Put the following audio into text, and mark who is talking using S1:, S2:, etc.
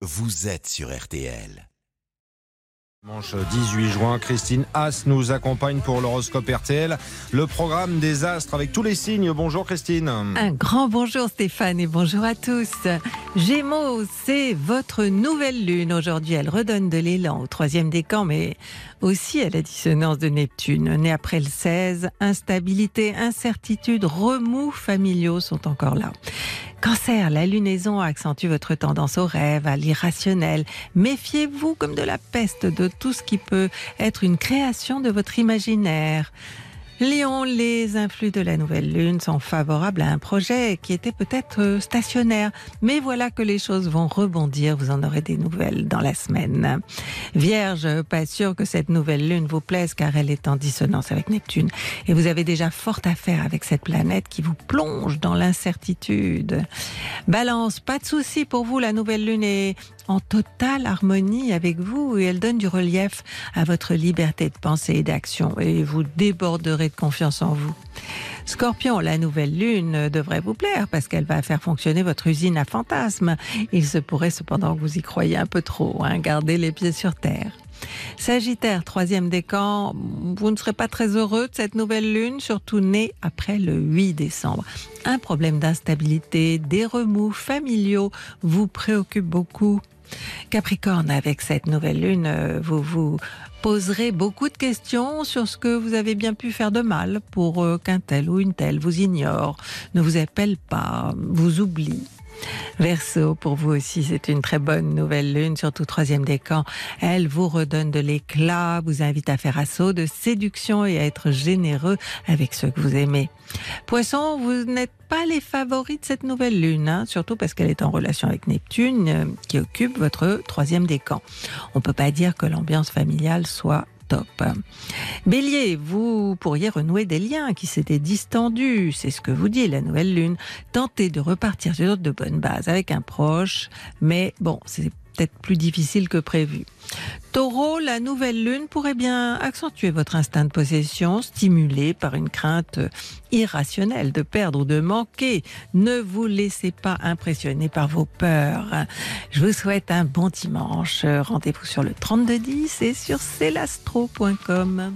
S1: vous êtes sur RTL.
S2: Dimanche 18 juin, Christine Haas nous accompagne pour l'horoscope RTL, le programme des astres avec tous les signes. Bonjour Christine.
S3: Un grand bonjour Stéphane et bonjour à tous. Gémeaux, c'est votre nouvelle lune. Aujourd'hui, elle redonne de l'élan au troisième décan, mais aussi à la dissonance de Neptune. Né après le 16, instabilité, incertitude, remous familiaux sont encore là. Cancer, la lunaison accentue votre tendance au rêve, à l'irrationnel. Méfiez-vous comme de la peste de tout ce qui peut être une création de votre imaginaire. Lion, les influx de la nouvelle lune sont favorables à un projet qui était peut-être euh, stationnaire, mais voilà que les choses vont rebondir, vous en aurez des nouvelles dans la semaine. Vierge, pas sûr que cette nouvelle lune vous plaise car elle est en dissonance avec Neptune et vous avez déjà fort à faire avec cette planète qui vous plonge dans l'incertitude. Balance, pas de souci pour vous, la nouvelle lune est en totale harmonie avec vous et elle donne du relief à votre liberté de pensée et d'action et vous déborderez de confiance en vous. Scorpion, la nouvelle lune devrait vous plaire parce qu'elle va faire fonctionner votre usine à fantasmes. Il se pourrait cependant que vous y croyez un peu trop, hein, gardez les pieds sur terre. Sagittaire, troisième décan, vous ne serez pas très heureux de cette nouvelle lune, surtout né après le 8 décembre. Un problème d'instabilité, des remous familiaux vous préoccupent beaucoup. Capricorne, avec cette nouvelle lune, euh, vous vous poserez beaucoup de questions sur ce que vous avez bien pu faire de mal pour euh, qu'un tel ou une telle vous ignore, ne vous appelle pas, vous oublie. Verseau, pour vous aussi, c'est une très bonne nouvelle lune, surtout troisième décan. Elle vous redonne de l'éclat, vous invite à faire assaut de séduction et à être généreux avec ceux que vous aimez. Poisson, vous n'êtes pas les favoris de cette nouvelle lune, hein, surtout parce qu'elle est en relation avec Neptune, euh, qui occupe votre troisième décan. On peut pas dire que l'ambiance familiale soit Bélier, vous pourriez renouer des liens qui s'étaient distendus, c'est ce que vous dit la nouvelle lune. Tentez de repartir sur de bonnes bases avec un proche, mais bon, c'est peut-être plus difficile que prévu. Taureau, la nouvelle lune pourrait bien accentuer votre instinct de possession, stimulé par une crainte irrationnelle de perdre ou de manquer. Ne vous laissez pas impressionner par vos peurs. Je vous souhaite un bon dimanche. Rendez-vous sur le 3210 et sur celastro.com.